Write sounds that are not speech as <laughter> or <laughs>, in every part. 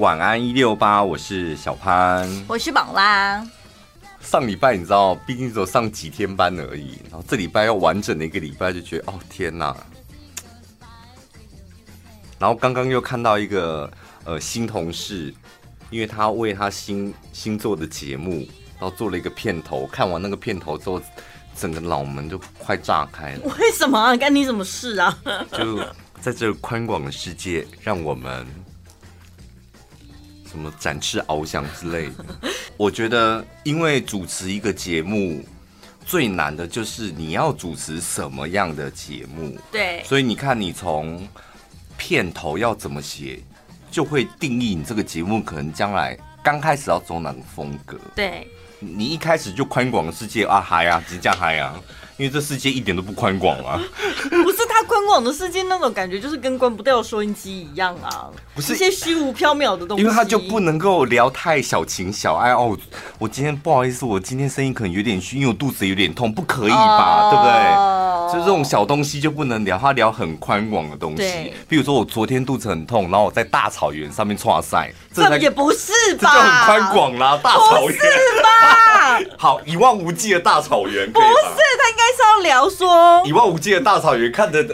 晚安一六八，我是小潘，我是宝拉。上礼拜你知道，毕竟只有上几天班而已，然后这礼拜要完整的一个礼拜，就觉得哦天哪！然后刚刚又看到一个呃新同事，因为他为他新新做的节目，然后做了一个片头，看完那个片头之后，整个脑门就快炸开了。为什么啊？干你什么事啊？就在这宽广的世界，让我们。什么展翅翱翔之类的？<laughs> 我觉得，因为主持一个节目最难的就是你要主持什么样的节目。对，所以你看，你从片头要怎么写，就会定义你这个节目可能将来刚开始要走哪个风格。对，你一开始就宽广的世界啊，嗨呀，即将嗨呀。因为这世界一点都不宽广啊！<laughs> 不是他宽广的世界那种感觉，就是跟关不掉收音机一样啊！不是一些虚无缥缈的东西，因为他就不能够聊太小情小爱哦。我今天不好意思，我今天声音可能有点虚，因为我肚子有点痛，不可以吧？Oh. 对不对？就这种小东西就不能聊，他聊很宽广的东西。对，比如说我昨天肚子很痛，然后我在大草原上面剉赛，这也不是吧？这就很宽广啦，大草原是吧？<laughs> 好，一望无际的大草原，不是，他应该是要聊说一望无际的大草原，看着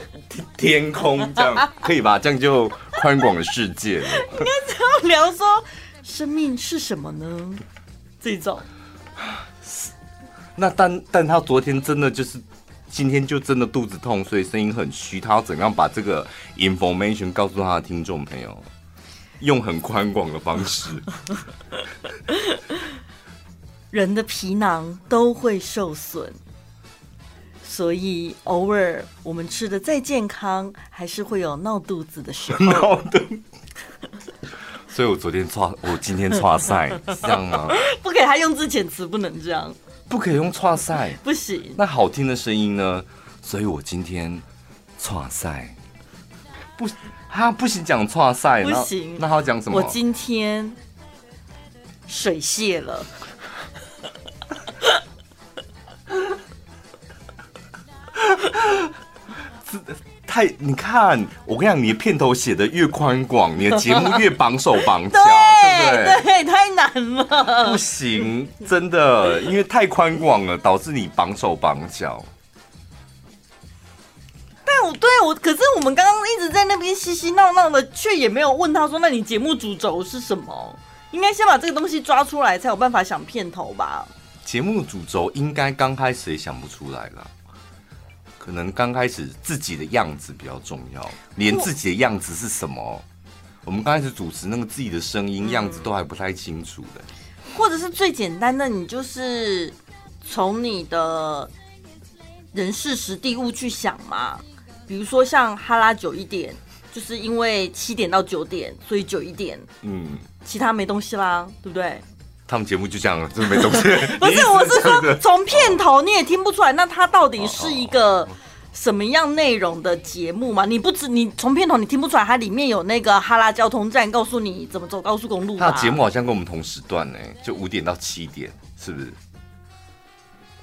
天空，这样可以吧？这样就宽广的世界了。应该是要聊说生命是什么呢？这种。那但但他昨天真的就是。今天就真的肚子痛，所以声音很虚。他要怎样把这个 information 告诉他的听众朋友？用很宽广的方式。<laughs> 人的皮囊都会受损，所以偶尔我们吃的再健康，还是会有闹肚子的时候。闹肚。所以我昨天剉，我今天剉赛，<laughs> 这样吗？不可以，他用字遣词不能这样。不可以用剉赛，不行。那好听的声音呢？所以我今天剉赛，不，他不行讲剉赛，不行。那他讲什么？我今天水泄了。<laughs> 太，你看，我跟你讲，你的片头写的越宽广，你的节目越绑手绑脚，<laughs> 对，对不对？对，太难了，不行，真的，因为太宽广了，导致你绑手绑脚。但我对我，可是我们刚刚一直在那边嘻嘻闹闹的，却也没有问他说，那你节目主轴是什么？应该先把这个东西抓出来，才有办法想片头吧？节目主轴应该刚开始也想不出来了。可能刚开始自己的样子比较重要，连自己的样子是什么，我们刚开始主持那个自己的声音样子都还不太清楚的。或者是最简单的，你就是从你的人事时地物去想嘛。比如说像哈拉久一点，就是因为七点到九点，所以久一点。嗯，其他没东西啦，对不对？他们节目就这样了，真的没东西。<laughs> 不是，我是说从片头你也听不出来，那它到底是一个什么样内容的节目吗？你不知你从片头你听不出来，它里面有那个哈拉交通站，告诉你怎么走高速公路。它的节目好像跟我们同时段呢，就五点到七点，是不是？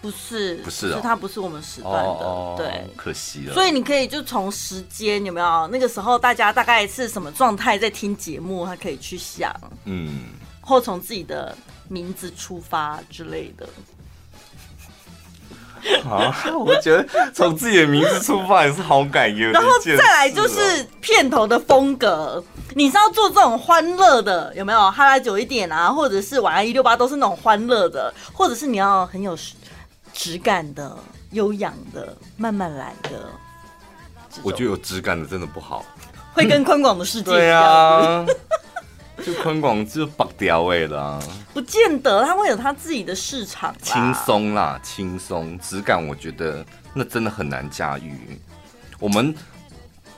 不是，不是哦，它不是我们时段的，对，可惜了。所以你可以就从时间有没有那个时候大家大概是什么状态在听节目，他可以去想，嗯，或从自己的。名字出发之类的，啊，<laughs> 我觉得从自己的名字出发也是好感觉。然后再来就是片头的风格，你是要做这种欢乐的，有没有？哈拉久一点啊，或者是晚安一六八，都是那种欢乐的，或者是你要很有质感的、悠扬的、慢慢来的。我觉得有质感的真的不好，会跟宽广的世界一样。<laughs> 对啊。就宽广就拔掉位了，不见得他会有他自己的市场。轻松啦，轻松质感，我觉得那真的很难驾驭。我们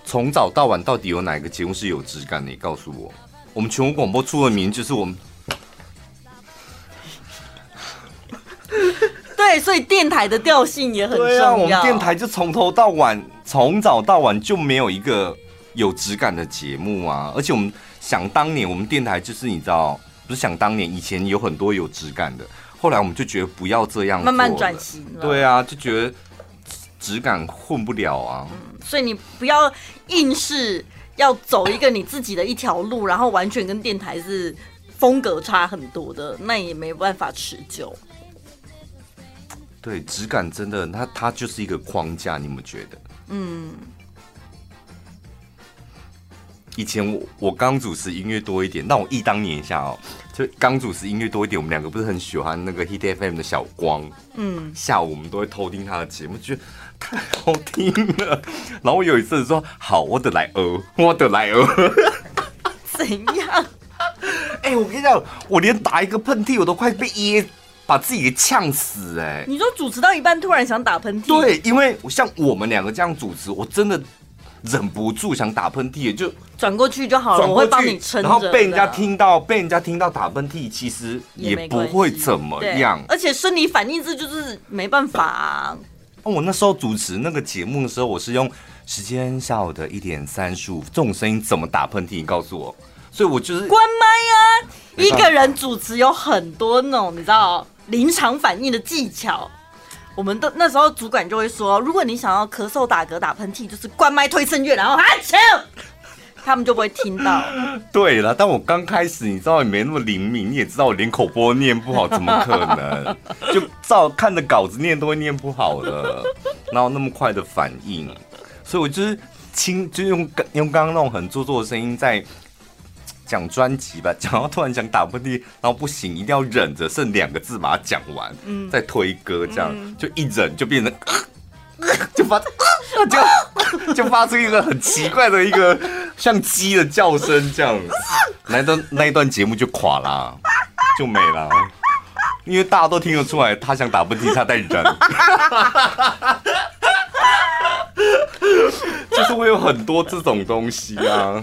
从早到晚到底有哪一个节目是有质感的？你告诉我。我们全国广播出的名就是我们。<laughs> 对，所以电台的调性也很重要。对啊，我们电台就从头到晚，从早到晚就没有一个有质感的节目啊，而且我们。想当年，我们电台就是你知道，不是想当年以前有很多有质感的，后来我们就觉得不要这样，慢慢转型了。对啊，就觉得质感混不了啊。嗯，所以你不要硬是要走一个你自己的一条路，然后完全跟电台是风格差很多的，那也没办法持久。对，质感真的，它它就是一个框架，你们觉得？嗯。以前我我刚主持音乐多一点，那我忆当年一下哦，就刚主持音乐多一点，我们两个不是很喜欢那个 Hit FM 的小光，嗯，下午我们都会偷听他的节目，觉得太好听了。<laughs> 然后我有一次说，好，我得来哦，我得来哦，怎样？<laughs> 哎、欸，我跟你讲，我连打一个喷嚏，我都快被噎，把自己给呛死哎、欸！你说主持到一半突然想打喷嚏？对，因为像我们两个这样主持，我真的。忍不住想打喷嚏，就转过去就好了。我会帮你撑着。然后被人家听到，被人家听到打喷嚏，其实也不会怎么样。而且生理反应这就是没办法我那时候主持那个节目的时候，我是用时间下午的一点三十五，这种声音怎么打喷嚏？你告诉我。所以我就是关麦啊。一个人主持有很多那种你知道临场反应的技巧。我们的那时候主管就会说，如果你想要咳嗽、打嗝、打喷嚏，就是关麦推声乐，然后啊，切，<laughs> 他们就不会听到。对了，但我刚开始，你知道也没那么灵敏，你也知道我连口播念不好，怎么可能？<laughs> 就照看着稿子念都会念不好的，哪有那么快的反应？所以我就是轻，就用用刚刚那种很做作的声音在。讲专辑吧，<laughs> 讲到突然想打喷嚏，然后不行，一定要忍着，剩两个字把它讲完，嗯，再推歌，这样、嗯、就一忍就变成，<laughs> 就发，就 <laughs> 就发出一个很奇怪的一个像鸡的叫声，这样，那段那一段节目就垮啦，就没了，因为大家都听得出来，他想打喷嚏，他在忍，就是会有很多这种东西啊。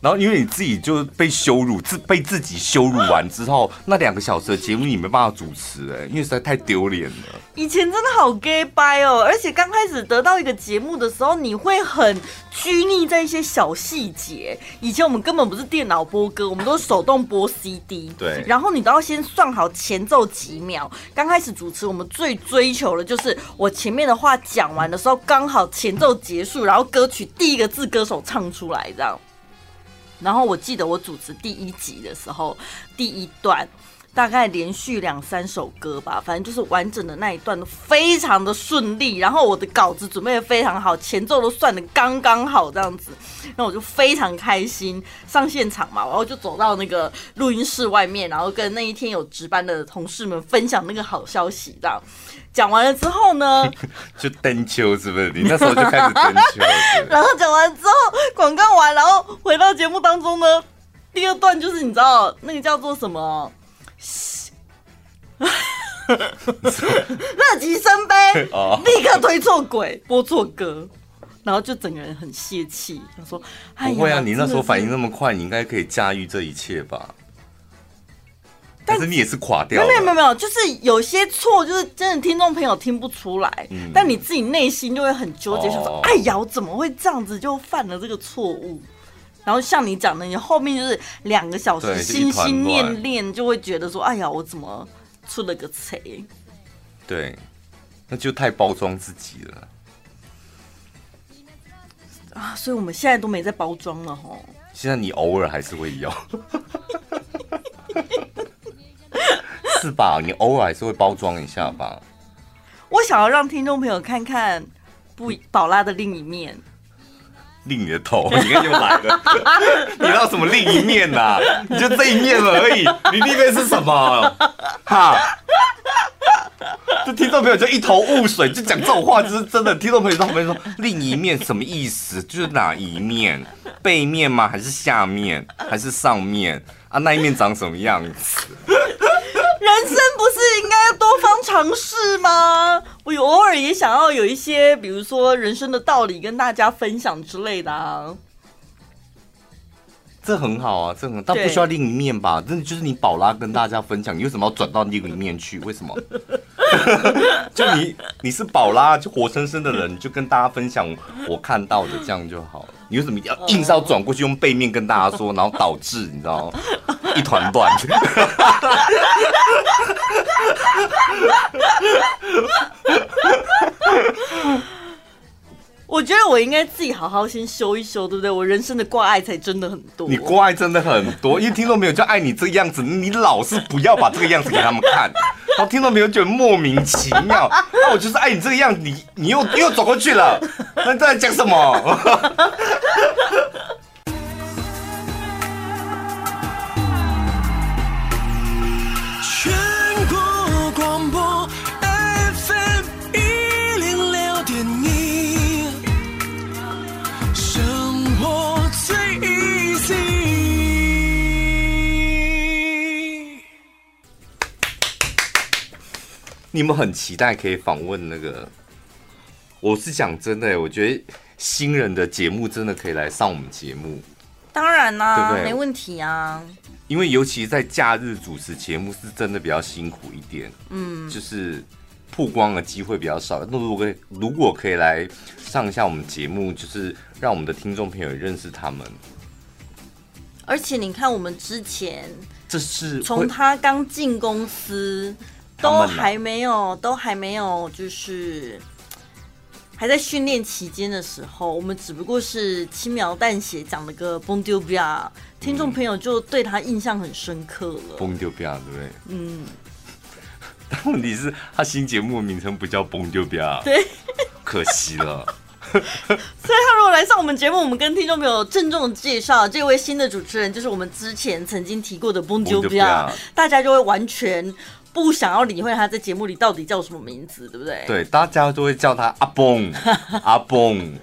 然后因为你自己就被羞辱，自被自己羞辱完之后，那两个小时的节目你没办法主持哎，因为实在太丢脸了。以前真的好 gay 掰哦，而且刚开始得到一个节目的时候，你会很拘泥在一些小细节。以前我们根本不是电脑播歌，我们都是手动播 CD。对。然后你都要先算好前奏几秒。刚开始主持，我们最追求的就是我前面的话讲完的时候，刚好前奏结束，然后歌曲第一个字歌手唱出来，这样。然后我记得我主持第一集的时候，第一段大概连续两三首歌吧，反正就是完整的那一段都非常的顺利。然后我的稿子准备的非常好，前奏都算的刚刚好这样子，那我就非常开心上现场嘛，然后就走到那个录音室外面，然后跟那一天有值班的同事们分享那个好消息这样。讲完了之后呢，<laughs> 就登秋是不是？你那时候就开始登秋。<laughs> 然后讲完之后，广告完，然后回到节目当中呢，第二段就是你知道那个叫做什么？<laughs> 乐极生悲，立刻推错轨，播错歌，然后就整个人很泄气。他说：“不会啊，你那时候反应那么快，你应该可以驾驭这一切吧？”但是你也是垮掉了，没有没有没有，就是有些错，就是真的听众朋友听不出来，嗯、但你自己内心就会很纠结，想说：“哎呀，我怎么会这样子就犯了这个错误？”然后像你讲的，你后面就是两个小时心心念念，就会觉得说：“哎呀，我怎么出了个贼？”对，那就太包装自己了啊！所以我们现在都没在包装了吼。现在你偶尔还是会有。<laughs> <laughs> 是吧？你偶尔还是会包装一下吧。我想要让听众朋友看看不宝拉的另一面。另你的头，<laughs> 你看又来了。<laughs> 你知道什么另一面呐、啊？你就这一面而已。你另一面是什么？哈？这听众朋友就一头雾水，就讲这种话，就是真的。听众朋友在旁边说另一面什么意思？就是哪一面？背面吗？还是下面？还是上面？啊，那一面长什么样子？人生不是应该要多方尝试吗？我偶尔也想要有一些，比如说人生的道理跟大家分享之类的啊。这很好啊，这很，但不需要另一面吧？真的就是你宝拉跟大家分享，你为什么要转到另一面去？为什么？<laughs> 就你你是宝拉，就活生生的人，就跟大家分享我看到的，这样就好了。你为什么要硬是要转过去用背面跟大家说，然后导致你知道 <laughs> 一团乱？<laughs> 我觉得我应该自己好好先修一修，对不对？我人生的挂碍才真的很多。你挂碍真的很多，因为听众没有就爱你这个样子，你老是不要把这个样子给他们看，然后听众朋友觉得莫名其妙。<laughs> 那我就是爱你这个样子，你你又你又走过去了，那你在讲什么？你们很期待可以访问那个，我是讲真的，我觉得新人的节目真的可以来上我们节目。当然啦、啊，对对没问题啊。因为尤其在假日主持节目是真的比较辛苦一点，嗯，就是曝光的机会比较少。那如果如果可以来上一下我们节目，就是让我们的听众朋友认识他们。而且你看，我们之前这是从他刚进公司。都还没有，都还没有，就是还在训练期间的时候，我们只不过是轻描淡写讲了个 Bon Dieu bien，听众朋友就对他印象很深刻了。Bon Dieu bien，对不对？嗯。<laughs> 但问题是，他新节目的名称不叫 Bon Dieu <laughs> bien，对，可惜了。<laughs> 所以他如果来上我们节目，我们跟听众朋友郑重介绍这位新的主持人，就是我们之前曾经提过的 Bon Dieu bien，大家就会完全。不想要理会他在节目里到底叫什么名字，对不对？对，大家都会叫他阿蹦，<laughs> 阿蹦。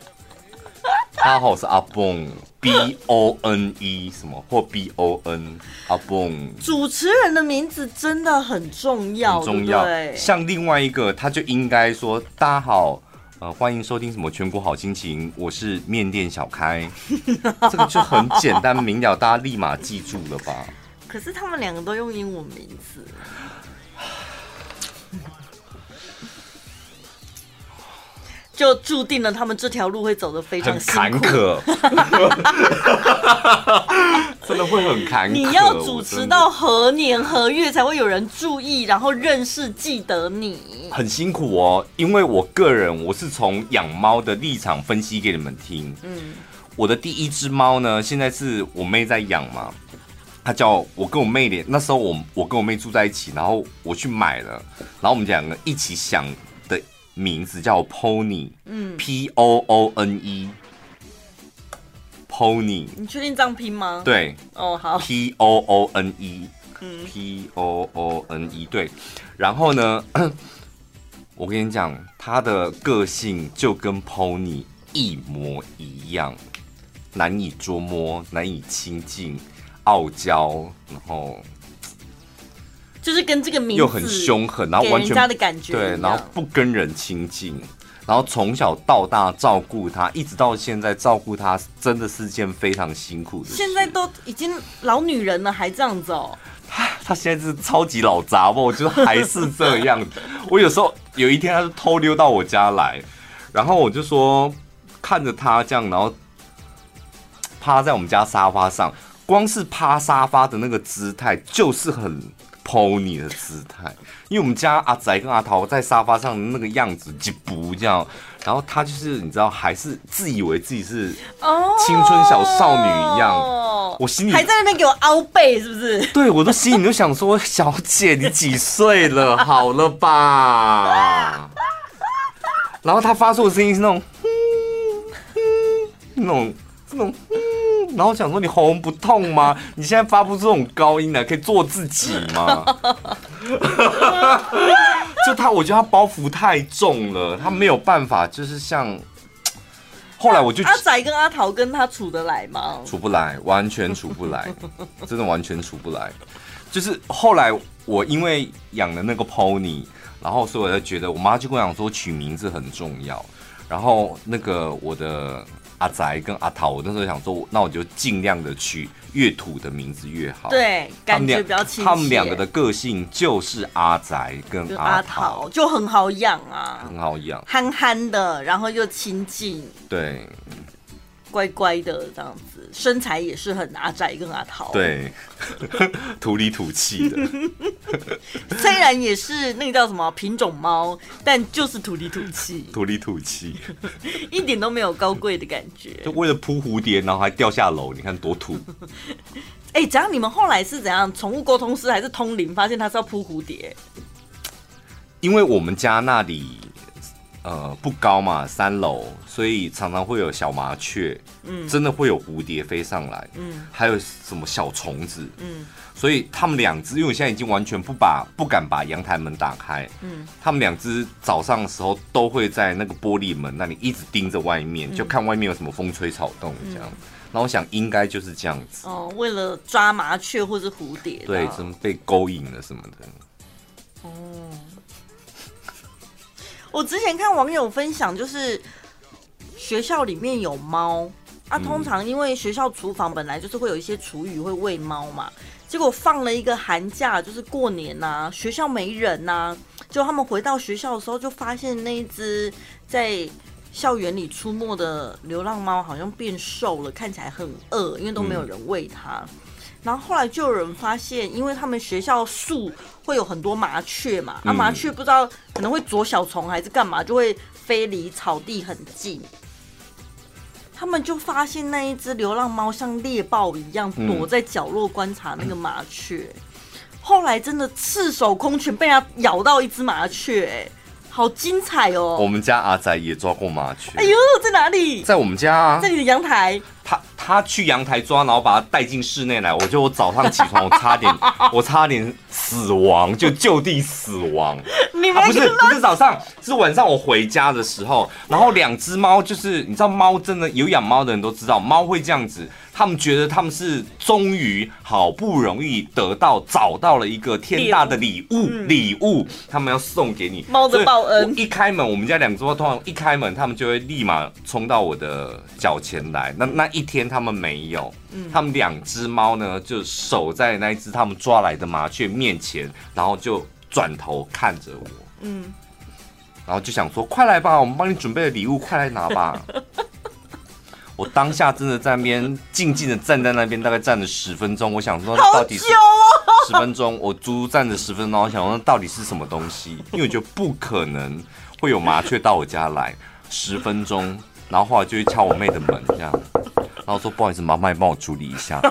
大家好，我是阿蹦，B O N E 什么或 B O N 阿蹦。主持人的名字真的很重要，很重要。对对，像另外一个，他就应该说：“大家好，呃，欢迎收听什么全国好心情，我是面店小开。<laughs> ”这个就很简单明了，大家立马记住了吧？可是他们两个都用英文名字。<sighs> 就注定了他们这条路会走得非常坎坷，<laughs> 真的会很坎坷。你要主持到何年何月才会有人注意，然后认识记得你？很辛苦哦，因为我个人我是从养猫的立场分析给你们听。嗯，我的第一只猫呢，现在是我妹在养嘛，她叫我跟我妹连那时候我我跟我妹住在一起，然后我去买了，然后我们两个一起想的。名字叫 Pony，嗯，P O O N E，Pony。你确定这样拼吗？对，哦好，P O O N E，嗯，P O O N E，对。然后呢，<clears throat> 我跟你讲，他的个性就跟 Pony 一模一样，难以捉摸，难以亲近，傲娇，然后。就是跟这个名字又很凶狠，然后完全人家的感觉对，然后不跟人亲近，然后从小到大照顾他，一直到现在照顾他，真的是件非常辛苦的事。现在都已经老女人了，还这样子哦？他 <laughs> 他现在是超级老杂货，我觉得还是这样。我有时候有一天，他就偷溜到我家来，然后我就说看着他这样，然后趴在我们家沙发上，光是趴沙发的那个姿态就是很。Pony 的姿态，因为我们家阿仔跟阿桃在沙发上的那个样子就不这样，然后他就是你知道，还是自以为自己是青春小少女一样，哦、我心里还在那边给我凹背，是不是？对，我的心里就想说，小姐你几岁了？好了吧？然后他发出的声音是那种，那种，那种。然后我想说，你喉咙不痛吗？<laughs> 你现在发不出这种高音来，可以做自己吗？<laughs> 就他，我觉得他包袱太重了，他没有办法，就是像 <tsk> 后来我就阿仔跟阿桃跟他处得来吗？处不来，完全处不来，<laughs> 真的完全处不来。就是后来我因为养了那个 pony，然后所以我就觉得，我妈就跟我讲说取名字很重要，然后那个我的。阿宅跟阿桃，我那时候想说，那我就尽量的取越土的名字越好。对，感觉比较亲切。他们两个的个性就是阿宅跟阿桃，就很好养啊，很好养，憨憨的，然后又亲近，对，乖乖的这样子，身材也是很阿宅跟阿桃，对，<laughs> 土里土气的。<laughs> 虽然也是那个叫什么品种猫，但就是土里土气，土里土气，<laughs> 一点都没有高贵的感觉。就为了扑蝴蝶，然后还掉下楼，你看多土。哎、欸，怎样？你们后来是怎样？宠物沟通师还是通灵？发现他是要扑蝴蝶？因为我们家那里。呃，不高嘛，三楼，所以常常会有小麻雀，嗯，真的会有蝴蝶飞上来，嗯，还有什么小虫子，嗯，所以他们两只，因为我现在已经完全不把不敢把阳台门打开，嗯，他们两只早上的时候都会在那个玻璃门那里一直盯着外面，嗯，就看外面有什么风吹草动这样，嗯，然后我想应该就是这样子，哦，为了抓麻雀或是蝴蝶，对，怎么被勾引了什么的，哦。我之前看网友分享，就是学校里面有猫啊，通常因为学校厨房本来就是会有一些厨余会喂猫嘛，结果放了一个寒假，就是过年呐、啊，学校没人呐、啊，就他们回到学校的时候，就发现那一只在校园里出没的流浪猫好像变瘦了，看起来很饿，因为都没有人喂它。然后后来就有人发现，因为他们学校树会有很多麻雀嘛，啊麻雀不知道可能会啄小虫还是干嘛，就会飞离草地很近。他们就发现那一只流浪猫像猎豹一样躲在角落观察那个麻雀。后来真的赤手空拳被它咬到一只麻雀，哎，好精彩哦！我们家阿仔也抓过麻雀。哎呦，在哪里？在我们家啊，在你的阳台。他他去阳台抓，然后把它带进室内来。我就我早上起床，我差点 <laughs> 我差点死亡，就就地死亡。你们、啊、不是不是早上，是晚上我回家的时候，然后两只猫就是你知道猫真的有养猫的人都知道，猫会这样子。他们觉得他们是终于好不容易得到找到了一个天大的礼物礼物，嗯、他们要送给你猫的报恩。一开门，我们家两只猫通常一开门，他们就会立马冲到我的脚前来。那那一天他们没有，他们两只猫呢就守在那一只他们抓来的麻雀面前，然后就转头看着我，嗯，然后就想说：“快来吧，我们帮你准备了礼物，快来拿吧。<laughs> ”我当下真的在那边静静的站在那边，大概站了十分钟。我想说，到底是十分钟，我足足站着十分钟。我想说，到底是什么东西？因为我觉得不可能会有麻雀到我家来十分钟，然后后来就去敲我妹的门，这样，然后说不好意思，麻烦你帮我处理一下。<laughs>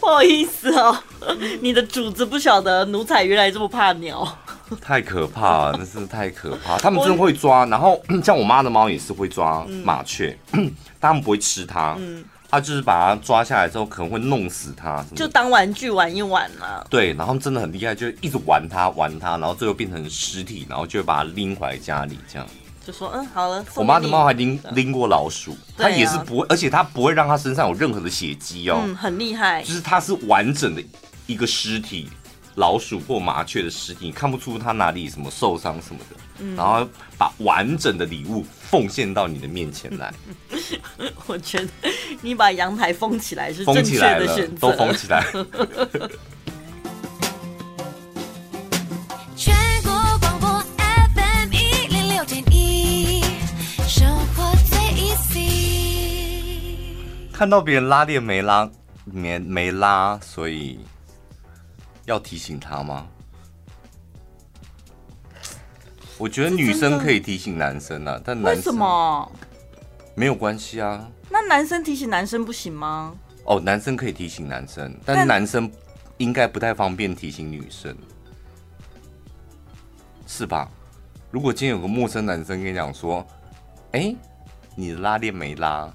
不好意思哦。<laughs> 你的主子不晓得奴才原来这么怕鸟，<laughs> 太可怕了，真是太可怕。<laughs> 他们真的会抓，然后 <clears throat> 像我妈的猫也是会抓麻雀，嗯、<clears throat> 但他们不会吃它，嗯，它就是把它抓下来之后可能会弄死它，就当玩具玩一玩嘛。对，然后真的很厉害，就一直玩它玩它，然后最后变成尸体，然后就会把它拎回来家里这样。就说嗯好了，我妈的猫还拎拎过老鼠，它也是不会，而且它不会让它身上有任何的血迹哦，嗯，很厉害，就是它是完整的。一个尸体，老鼠或麻雀的尸体，你看不出它哪里什么受伤什么的，嗯、然后把完整的礼物奉献到你的面前来。我觉得你把阳台封起来是正确的选择，都封起来。<laughs> 全国广播 FM 一零六点一，生活最 easy。看到别人拉链没拉，没没拉，所以。要提醒他吗？我觉得女生可以提醒男生啊，但男生为什么没有关系啊？那男生提醒男生不行吗？哦，男生可以提醒男生，但男生应该不太方便提醒女生，是吧？如果今天有个陌生男生跟你讲说：“哎，你的拉链没拉。”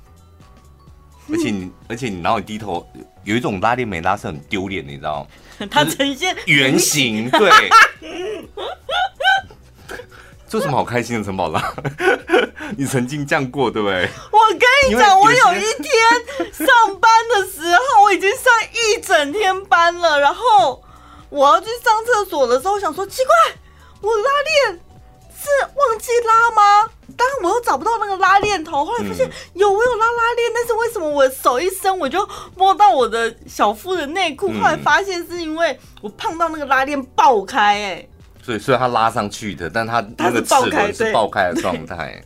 而且你，而且你，然后你低头，有一种拉链没拉是很丢脸的，你知道吗？<laughs> 它呈现圆形，对。<laughs> 这有什么好开心的，陈宝拉？<laughs> 你曾经这样过，对不对？我跟你讲，我有一天上班的时候，我已经上一整天班了，然后我要去上厕所的时候，我想说奇怪，我拉链是忘记拉吗？但是我又找不到那个拉链头，后来发现有，我有拉拉链，但是我手一伸我就摸到我的小腹的内裤？后来发现是因为我碰到那个拉链爆开，哎，所以虽然它拉上去的，但它那个齿轮是爆开的状态。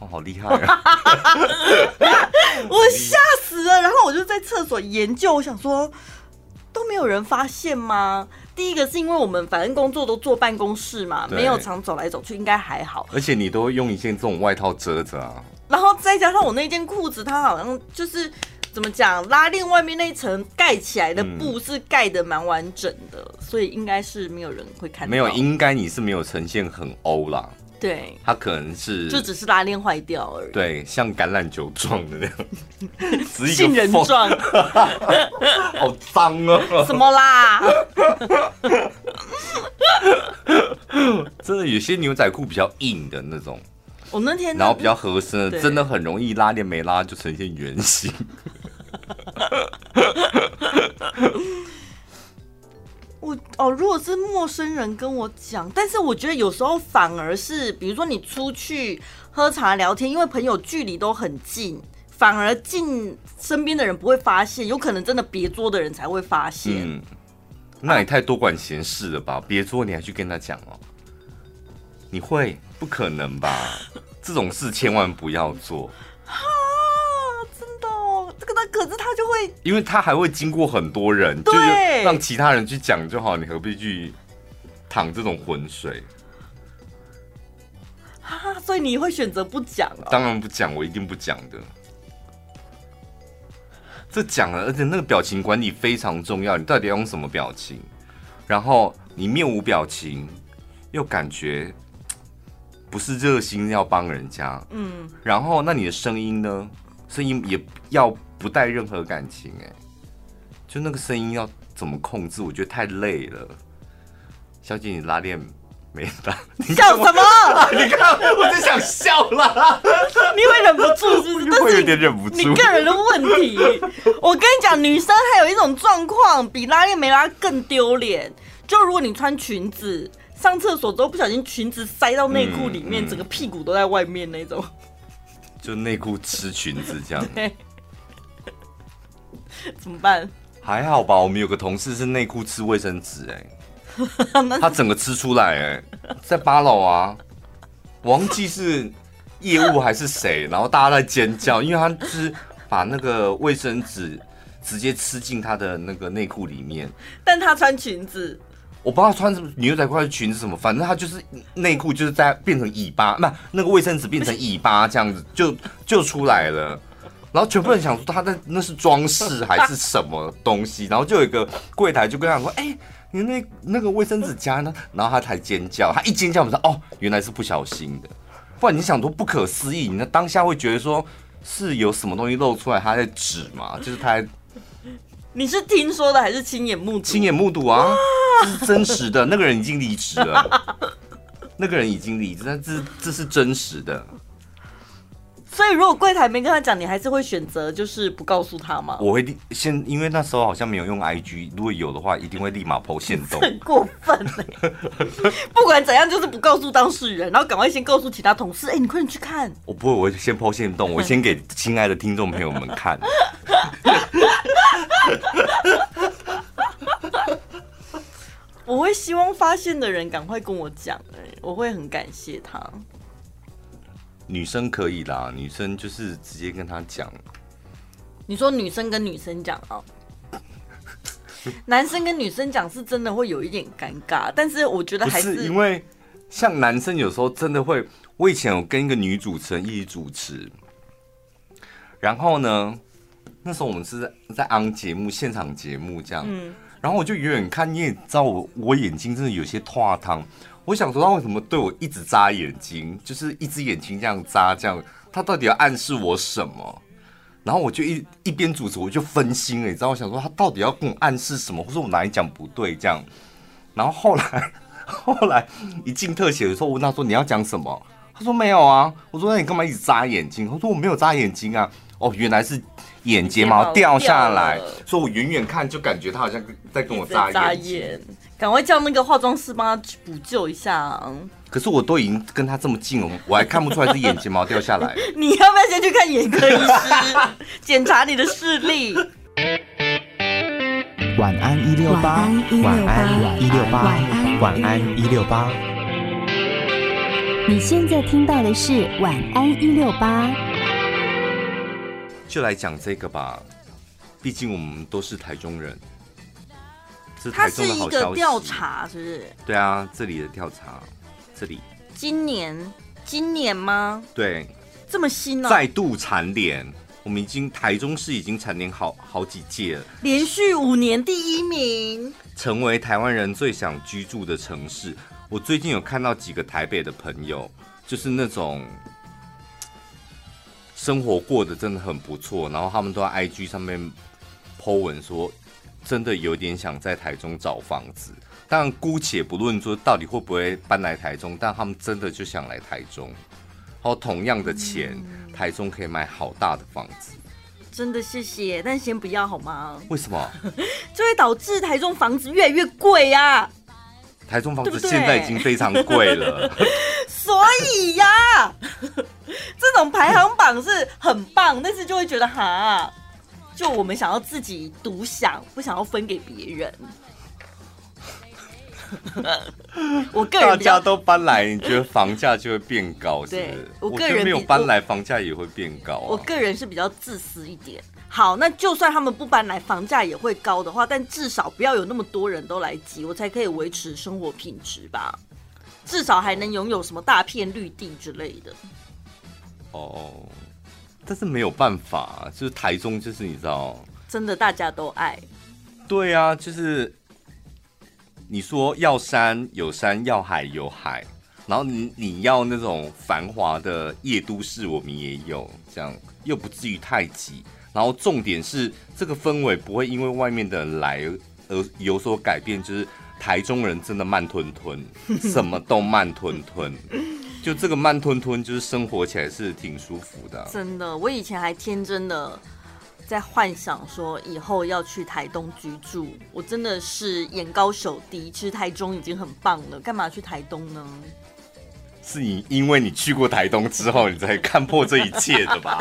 哦，好厉害啊！<laughs> 我吓死了。然后我就在厕所研究，我想说都没有人发现吗？第一个是因为我们反正工作都坐办公室嘛，没有常走来走去，应该还好。而且你都会用一件这种外套遮着啊。然后再加上我那件裤子，它好像就是。怎么讲？拉链外面那一层盖起来的布是盖的蛮完整的，嗯、所以应该是没有人会看到。没有，应该你是没有呈现很欧啦。对，它可能是就只是拉链坏掉而已。对，像橄榄球状的那样，<laughs> 杏仁状，<laughs> 好脏啊！什么啦？<laughs> 真的，有些牛仔裤比较硬的那种，我那天然后比较合身的，真的很容易拉链没拉就呈现圆形。<laughs> 我哦，如果是陌生人跟我讲，但是我觉得有时候反而是，比如说你出去喝茶聊天，因为朋友距离都很近，反而近身边的人不会发现，有可能真的别桌的人才会发现。嗯，那你太多管闲事了吧？别桌你还去跟他讲哦？你会？不可能吧？<laughs> 这种事千万不要做。可是他就会，因为他还会经过很多人，就是让其他人去讲就好，你何必去淌这种浑水？啊，所以你会选择不讲啊？当然不讲，我一定不讲的。这讲了，而且那个表情管理非常重要，你到底要用什么表情？然后你面无表情，又感觉不是热心要帮人家，嗯，然后那你的声音呢？声音也要。不带任何感情哎，就那个声音要怎么控制？我觉得太累了。小姐，你拉链没拉？你 <laughs> 笑什么？<laughs> 你看，我就想笑了。<laughs> 你会忍不住是不是？会有点忍不住。你个人的问题。我跟你讲，女生还有一种状况比拉链没拉更丢脸。就如果你穿裙子上厕所之后，不小心裙子塞到内裤里面，嗯嗯、整个屁股都在外面那种。<laughs> 就内裤吃裙子这样。怎么办？还好吧，我们有个同事是内裤吃卫生纸，哎，<laughs> 他整个吃出来，哎，在八楼啊，忘记是业务还是谁，然后大家在尖叫，因为他是把那个卫生纸直接吃进他的那个内裤里面，但他穿裙子，我不知道穿什么牛仔裤还是裙子什么，反正他就是内裤就是在变成尾巴，那，那个卫生纸变成尾巴这样子就就出来了。然后全部人想说他在那是装饰还是什么东西，然后就有一个柜台就跟他说：“哎，你那那个卫生纸夹呢？” <laughs> 然后他才尖叫，他一尖叫我们说：“哦，原来是不小心的。”不然你想多不可思议，你那当下会觉得说是有什么东西露出来，他在指嘛？就是他，你是听说的还是亲眼目睹？亲眼目睹啊，这是真实的。那个人已经离职了，那个人已经离职，但这这是真实的。所以，如果柜台没跟他讲，你还是会选择就是不告诉他吗？我会先，因为那时候好像没有用 IG，如果有的话，一定会立马 po 限动。很过分哎！<laughs> 不管怎样，就是不告诉当事人，然后赶快先告诉其他同事。哎、欸，你快点去看。我不会，我会先 po 限动，我先给亲爱的听众朋友们看。<laughs> 我会希望发现的人赶快跟我讲，哎，我会很感谢他。女生可以啦，女生就是直接跟他讲。你说女生跟女生讲啊？<laughs> 男生跟女生讲是真的会有一点尴尬，但是我觉得还是，是因为像男生有时候真的会。我以前有跟一个女主持人一起主持，然后呢，那时候我们是在在 on 节目现场节目这样，嗯，然后我就远远看，你也知道我我眼睛真的有些脱汤。我想说他为什么对我一直眨眼睛，就是一只眼睛这样眨，这样他到底要暗示我什么？然后我就一一边主持，我就分心了，你知道？我想说他到底要跟我暗示什么，或者我哪里讲不对这样？然后后来 <laughs> 后来一进特写的时候，我问他说你要讲什么？他说没有啊。我说那你干嘛一直眨眼睛？他说我没有眨眼睛啊。哦，原来是眼睫毛掉下来，所以我远远看就感觉他好像在跟我眨眼。赶快叫那个化妆师帮他补救一下啊！可是我都已经跟他这么近了，我还看不出来是眼睫毛掉下来。<laughs> 你要不要先去看眼科医师，检查你的视力？晚安一六八，晚安一六八，晚安一六八。你现在听到的是晚安一六八，就来讲这个吧，毕竟我们都是台中人。它是一个调查，是不是？对啊，这里的调查，这里。今年，今年吗？对，这么新呢、哦？再度蝉联，我们已经台中市已经蝉联好好几届了，连续五年第一名，成为台湾人最想居住的城市。我最近有看到几个台北的朋友，就是那种生活过得真的很不错，然后他们都在 IG 上面 po 文说，真的有点想在台中找房子。但姑且不论说到底会不会搬来台中，但他们真的就想来台中。然后同样的钱，嗯、台中可以买好大的房子。真的谢谢，但先不要好吗？为什么？<laughs> 就会导致台中房子越来越贵呀、啊。台中房子现在已经非常贵了，对 <laughs> 对所以呀、啊，这种排行榜是很棒，但是就会觉得哈，就我们想要自己独享，不想要分给别人。<laughs> 我个人大家都搬来，你觉得房价就会变高是不是？对，我个人没有搬来，房价也会变高、啊。我个人是比较自私一点。好，那就算他们不搬来，房价也会高的话，但至少不要有那么多人都来挤，我才可以维持生活品质吧。至少还能拥有什么大片绿地之类的。哦，但是没有办法，就是台中，就是你知道，真的大家都爱。对啊，就是你说要山有山，要海有海，然后你你要那种繁华的夜都市，我们也有，这样又不至于太挤。然后重点是这个氛围不会因为外面的人来而有所改变，就是台中人真的慢吞吞，什么都慢吞吞，就这个慢吞吞，就是生活起来是挺舒服的。真的，我以前还天真的在幻想说以后要去台东居住，我真的是眼高手低，其实台中已经很棒了，干嘛去台东呢？是你因为你去过台东之后，你才看破这一切的吧？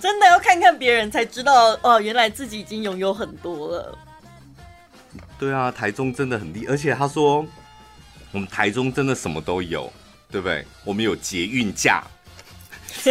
真的要看看别人才知道哦，原来自己已经拥有很多了。对啊，台中真的很厉，而且他说我们台中真的什么都有，对不对？我们有捷运架。<laughs>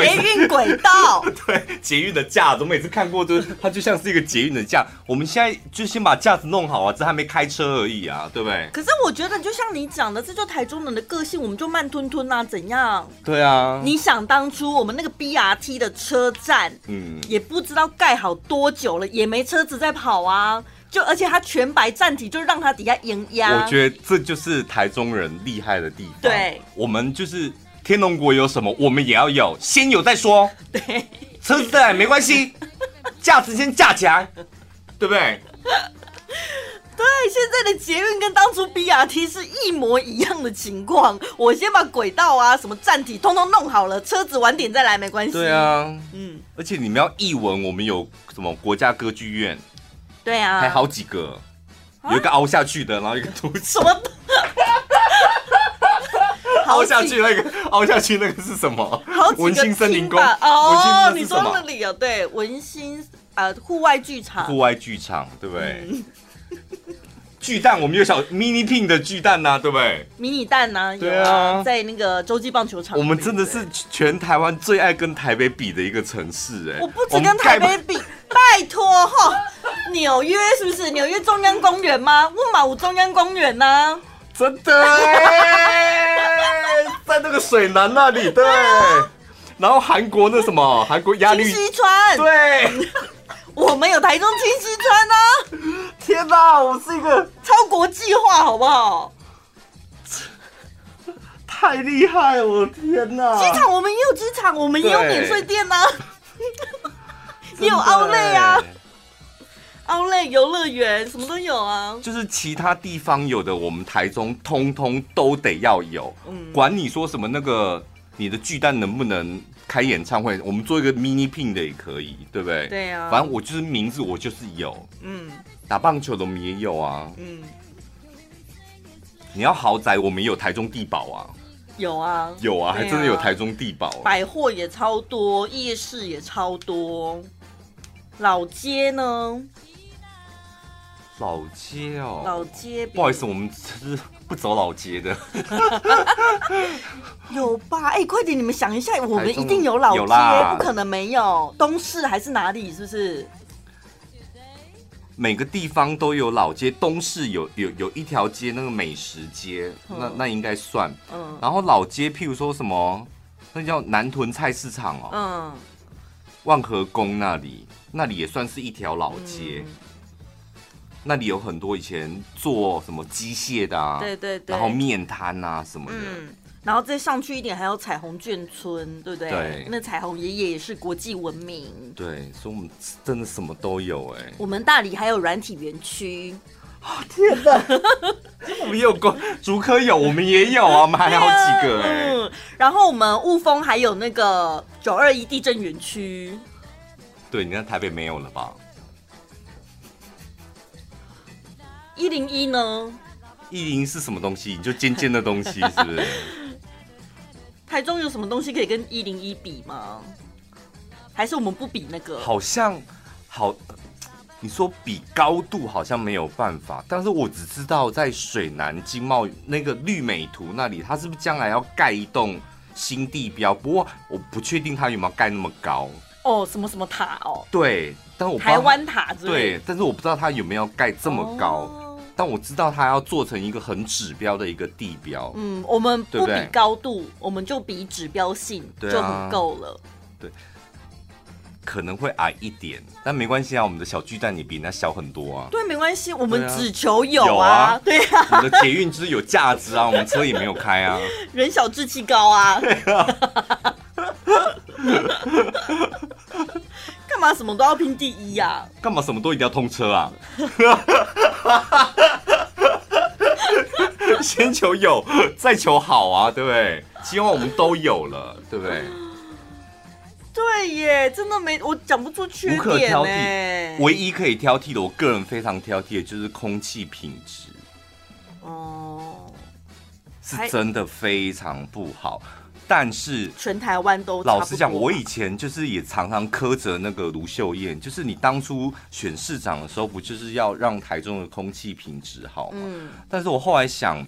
捷运轨道，<laughs> 对，捷运的架子，我每次看过，就是它就像是一个捷运的架。我们现在就先把架子弄好啊，这还没开车而已啊，对不对？可是我觉得，就像你讲的，这就台中人的个性，我们就慢吞吞啊，怎样？对啊。你想当初我们那个 BRT 的车站，嗯，也不知道盖好多久了，也没车子在跑啊，就而且它全白站体，就让它底下营压。我觉得这就是台中人厉害的地方。对，我们就是。天龙国有什么，我们也要有，先有再说。对，车子再来没关系，<laughs> 架子先架起来，对不对？对，现在的捷运跟当初 BRT 是一模一样的情况。我先把轨道啊、什么站体通通弄好了，车子晚点再来没关系。对啊，嗯，而且你们要译文，我们有什么国家歌剧院？对啊，还好几个，有一个凹下去的，然后一个凸起。什么？<laughs> 凹下去那个，凹下去那个是什么？文心森林宫哦，你说那里啊？对，文心啊，户外剧场，户外剧场，对不对？巨蛋，我们有小 mini pin 的巨蛋呐，对不对？迷你蛋呐，对啊，在那个洲际棒球场。我们真的是全台湾最爱跟台北比的一个城市，哎，我不止跟台北比，拜托哈，<laughs> 纽约是不是？纽约中央公园吗？温马武中央公园呢？真的哎，<laughs> 在那个水南那里，对。<laughs> 然后韩国那什么，韩国鸭绿清溪川，对。我们有台中清溪川呢。天哪，我是一个超国际化，好不好？太厉害了，我的天哪！机场我们也有机场，我们也有免税店啊。也有奥莱啊。奥莱游乐园什么都有啊，就是其他地方有的，我们台中通通都得要有。嗯，管你说什么那个你的巨蛋能不能开演唱会，我们做一个 mini pin 的也可以，对不对？对啊，反正我就是名字，我就是有。嗯，打棒球的我们也有啊。嗯，你要豪宅，我们也有台中地堡啊。有啊，有啊，还真的有台中地堡。百货也超多，夜市也超多，老街呢？老街哦，老街，不好意思，我们是不走老街的。<laughs> 有吧？哎、欸，快点，你们想一下，我们一定有老街，不可能没有。东市还是哪里？是不是？每个地方都有老街，东市有有有一条街，那个美食街，嗯、那那应该算。嗯。然后老街，譬如说什么，那叫南屯菜市场哦。嗯。万和宫那里，那里也算是一条老街。嗯那里有很多以前做什么机械的啊，对对对，然后面摊啊什么的，嗯，然后再上去一点还有彩虹眷村，对不对？对，那彩虹爷爷也是国际闻名，对，所以我们真的什么都有哎。我们大理还有软体园区，啊天哪，我们也有过竹科有，我们也有啊，<laughs> 我们还有好几个哎。嗯，然后我们雾峰还有那个九二一地震园区，对，你看台北没有了吧？一零一呢？一零一是什么东西？你就尖尖的东西 <laughs> 是不是？台中有什么东西可以跟一零一比吗？还是我们不比那个？好像好，你说比高度好像没有办法，但是我只知道在水南经贸那个绿美图那里，它是不是将来要盖一栋新地标？不过我不确定它有没有盖那么高。哦，什么什么塔哦？对，但我台湾塔对，但是我不知道它有没有盖这么高。哦但我知道他要做成一个很指标的一个地标。嗯，我们不比高度，对对，我们就比指标性就很够了。对，可能会矮一点，但没关系啊，我们的小巨蛋也比人家小很多啊。对，没关系，我们只求有啊。<laughs> 对啊，我们的捷运就是有价值啊，我们车也没有开啊。人小志气高啊。对啊。<laughs> 干嘛什么都要拼第一呀？干嘛什么都一定要通车啊？<laughs> 先求有，再求好啊，对不对？希望我们都有了，对不对？对耶，真的没我讲不出缺点，无可挑剔。唯一可以挑剔的，我个人非常挑剔的就是空气品质。哦，是真的非常不好。但是全台湾都老实讲，我以前就是也常常苛责那个卢秀燕，就是你当初选市长的时候，不就是要让台中的空气品质好吗？嗯。但是我后来想，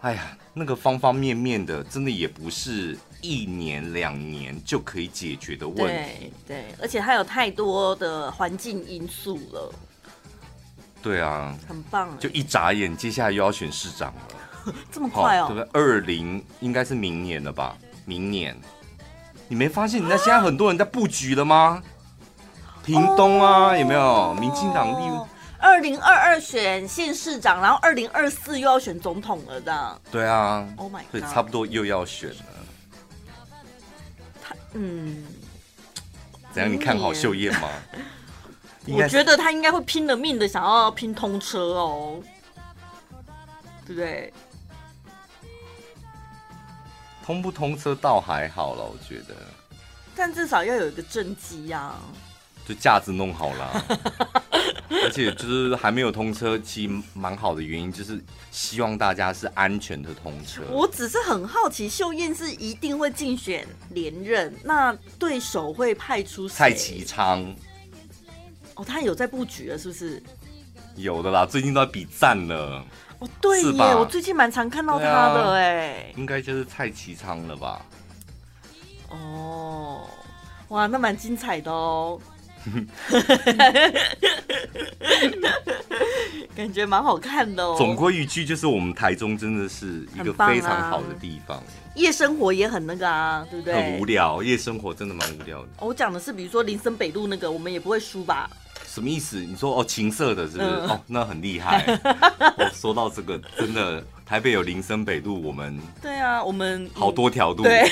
哎呀，那个方方面面的，真的也不是一年两年就可以解决的问题。对对，而且它有太多的环境因素了。对啊，很棒。就一眨眼，接下来又要选市长了，<laughs> 这么快哦？对不对？二零应该是明年了吧？明年，你没发现人家现在很多人在布局了吗？屏东啊，哦、有没有？民进党立二零二二选县市长，然后二零二四又要选总统了的。对啊，Oh my 所以差不多又要选了。他嗯，怎样？你看好秀艳吗？我觉得他应该会拼了命的想要拼通车哦，对不对？通不通车倒还好了，我觉得，但至少要有一个政绩呀，就架子弄好了，<laughs> 而且就是还没有通车，其实蛮好的原因就是希望大家是安全的通车。我只是很好奇，秀燕是一定会竞选连任，那对手会派出谁？蔡其昌。哦，他有在布局了，是不是？有的啦，最近都在比赞了。哦，对耶，吧我最近蛮常看到他的哎，应该就是蔡其昌了吧？哦，哇，那蛮精彩的哦，<laughs> 感觉蛮好看的哦。总归一句，就是我们台中真的是一个非常好的地方，啊、夜生活也很那个啊，对不对？很无聊，夜生活真的蛮无聊的。我讲的是，比如说林森北路那个，我们也不会输吧？什么意思？你说哦，情色的是不是？嗯、哦，那很厉害。我、<laughs> 哦、说到这个，真的，台北有林森北路，我们对啊，我们好多条路，对，<laughs>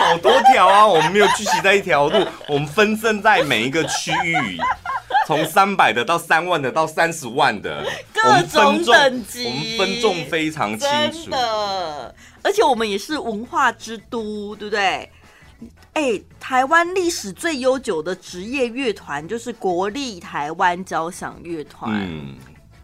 好多条啊，我们没有聚集在一条路，我们分散在每一个区域，从三百的到三万的到三十万的各种等级，我们分众非常清楚的，而且我们也是文化之都，对不对？台湾历史最悠久的职业乐团就是国立台湾交响乐团。嗯，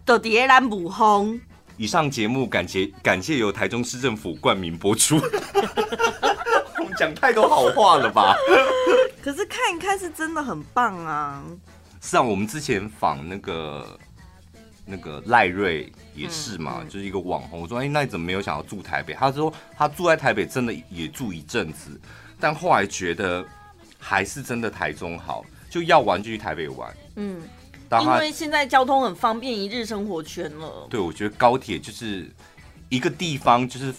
的蝶兰母轰。以上节目感谢感谢由台中市政府冠名播出。<laughs> 我们讲太多好话了吧？可是看一看是真的很棒啊。是啊，我们之前访那个那个赖瑞也是嘛，嗯嗯、就是一个网红。我说，哎、欸，那你怎么没有想要住台北？他说他住在台北，真的也住一阵子，但后来觉得还是真的台中好，就要玩就去台北玩。嗯，因为现在交通很方便，一日生活圈了。对，我觉得高铁就是一个地方，就是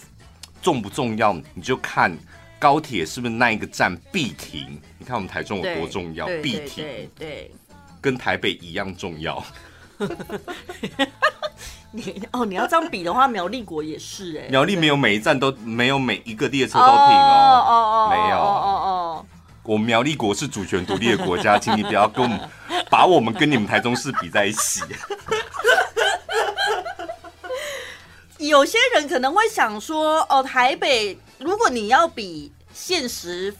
重不重要，你就看。高铁是不是那一个站必停？你看我们台中有多重要，必停，对，对，跟台北一样重要。<laughs> 你哦，你要这样比的话，苗栗国也是哎。<laughs> 苗栗没有每一站都没有每一个列车都停哦，哦哦，没有哦哦。我们苗栗国是主权独立的国家，请你不要跟我们把我们跟你们台中市比在一起。<laughs> 有些人可能会想说，哦，台北。如果你要比现实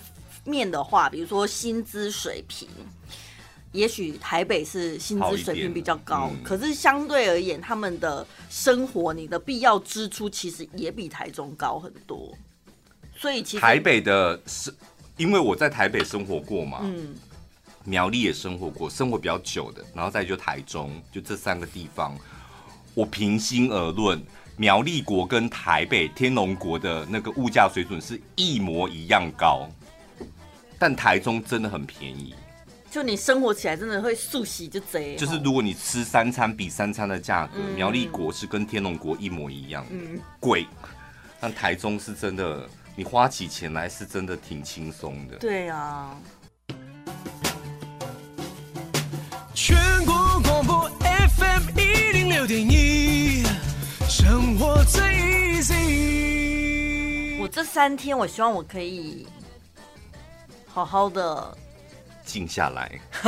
面的话，比如说薪资水平，也许台北是薪资水平比较高，嗯，可是相对而言，他们的生活你的必要支出其实也比台中高很多。所以其实台北的是，因为我在台北生活过嘛，嗯，苗栗也生活过，生活比较久的，然后再就台中，就这三个地方，我平心而论。苗栗国跟台北天龙国的那个物价水准是一模一样高，但台中真的很便宜，就你生活起来真的会速喜就贼。就是如果你吃三餐比三餐的价格，嗯、苗栗国是跟天龙国一模一样，嗯，贵，但台中是真的，你花起钱来是真的挺轻松的。对啊。全国广播 FM 一零六点一。生活最 easy。我这三天，我希望我可以好好的静下来。<laughs>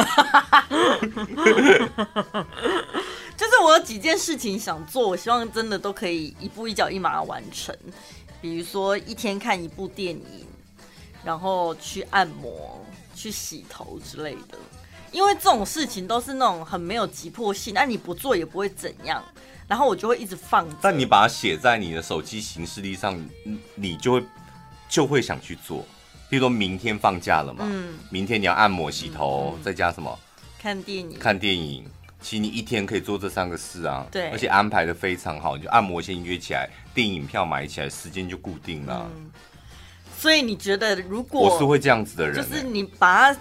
就是我有几件事情想做，我希望真的都可以一步一脚印马上完成。比如说一天看一部电影，然后去按摩、去洗头之类的。因为这种事情都是那种很没有急迫性，那你不做也不会怎样。然后我就会一直放。但你把它写在你的手机行事历上，你就会就会想去做。比如说明天放假了嘛，嗯，明天你要按摩、洗头，再加什么？看电影。看电影，其实你一天可以做这三个事啊。对。而且安排的非常好，你就按摩先约起来，电影票买起来，时间就固定了。嗯。所以你觉得，如果我是会这样子的人，就是你把它。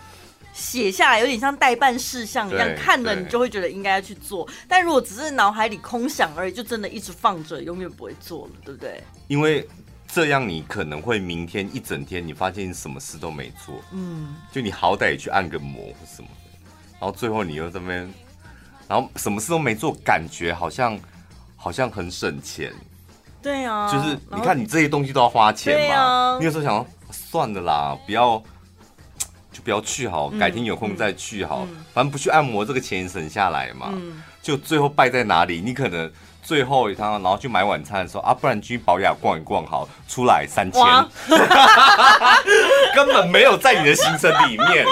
写下来有点像代办事项一样，看了你就会觉得应该要去做。但如果只是脑海里空想而已，就真的一直放着，永远不会做了，对不对？因为这样你可能会明天一整天，你发现你什么事都没做。嗯，就你好歹也去按个摩或什么的，然后最后你又这边，然后什么事都没做，感觉好像好像很省钱。对啊，就是你看你这些东西都要花钱嘛，啊、你有时候想说算了啦，不要。就不要去好，改天有空再去好。嗯嗯、反正不去按摩，这个钱省下来嘛。嗯、就最后败在哪里？你可能。最后一趟，然后去买晚餐的时候啊，不然去宝雅逛一逛好，出来三千，<laughs> 根本没有在你的行程里面。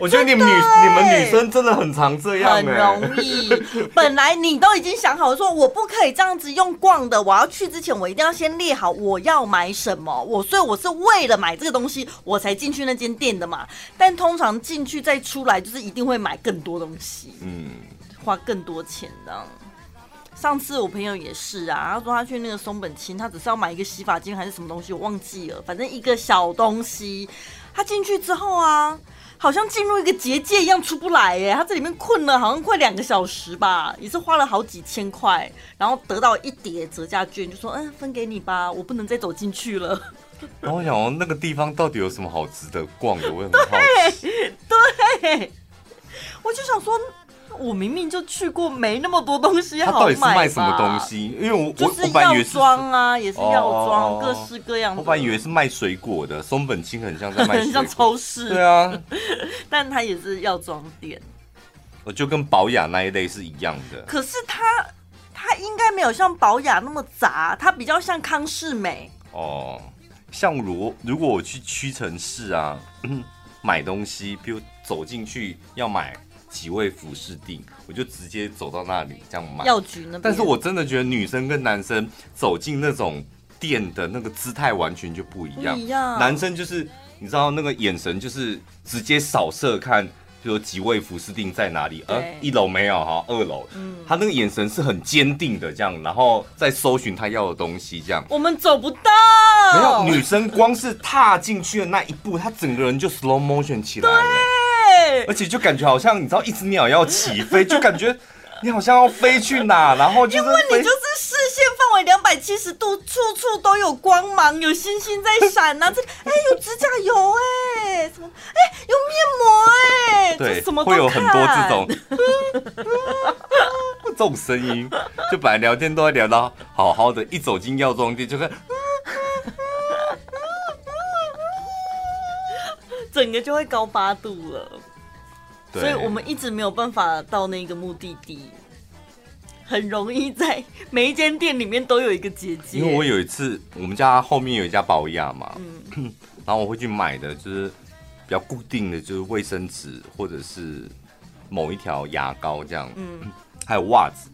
我觉得你们女你们女生真的很常这样，很容易。<laughs> 本来你都已经想好说，我不可以这样子用逛的，我要去之前我一定要先列好我要买什么。我所以我是为了买这个东西我才进去那间店的嘛。但通常进去再出来，就是一定会买更多东西，嗯，花更多钱的。上次我朋友也是啊，他说他去那个松本清，他只是要买一个洗发精还是什么东西，我忘记了，反正一个小东西。他进去之后啊，好像进入一个结界一样出不来耶。他在里面困了好像快两个小时吧，也是花了好几千块，然后得到一叠折价券，就说嗯，分给你吧，我不能再走进去了。然后我想哦，那个地方到底有什么好值得逛的？我也很好奇。<laughs> 对，对，我就想说。我明明就去过，没那么多东西好买。他到底是卖什么东西？因为我我我本来以为是药妆啊，也是药妆，各式各样的。我本来以为是卖水果的，松本清很像在 <laughs> 卖，很像超市。对啊，<laughs> 但它也是药妆店。我就跟宝雅那一类是一样的。可是它它应该没有像宝雅那么杂，它比较像康士美。哦，像如如果我去屈臣氏啊，买东西，比如走进去要买。几位服饰店，我就直接走到那里这样买。药局那边。但是我真的觉得女生跟男生走进那种店的那个姿态完全就不一样。一样。男生就是你知道那个眼神就是直接扫射看，比如说几位服饰店在哪里？呃对，一楼没有哈，二楼，嗯他那个眼神是很坚定的这样，然后再搜寻他要的东西这样。我们走不到。没有，女生光是踏进去的那一步，她整个人就 slow motion 起来了，对而且就感觉好像你知道一只鸟要起飞，就感觉你好像要飞去哪，然后就是因为你就是视线范围两百七十度，处处都有光芒，有星星在闪呐、啊。这哎、欸、有指甲油哎、欸，什么哎、欸、有面膜哎、欸，对，就什么会有很多这看种 <laughs> 这种声音，就本来聊天都会聊到好好的，一走进药妆店就看。整个就会高八度了，对所以我们一直没有办法到那个目的地，很容易在每一间店里面都有一个姐姐。因为我有一次，我们家后面有一家保雅嘛，嗯，<coughs> 然后我会去买的就是比较固定的就是卫生纸或者是某一条牙膏这样，嗯，<coughs> 还有袜子。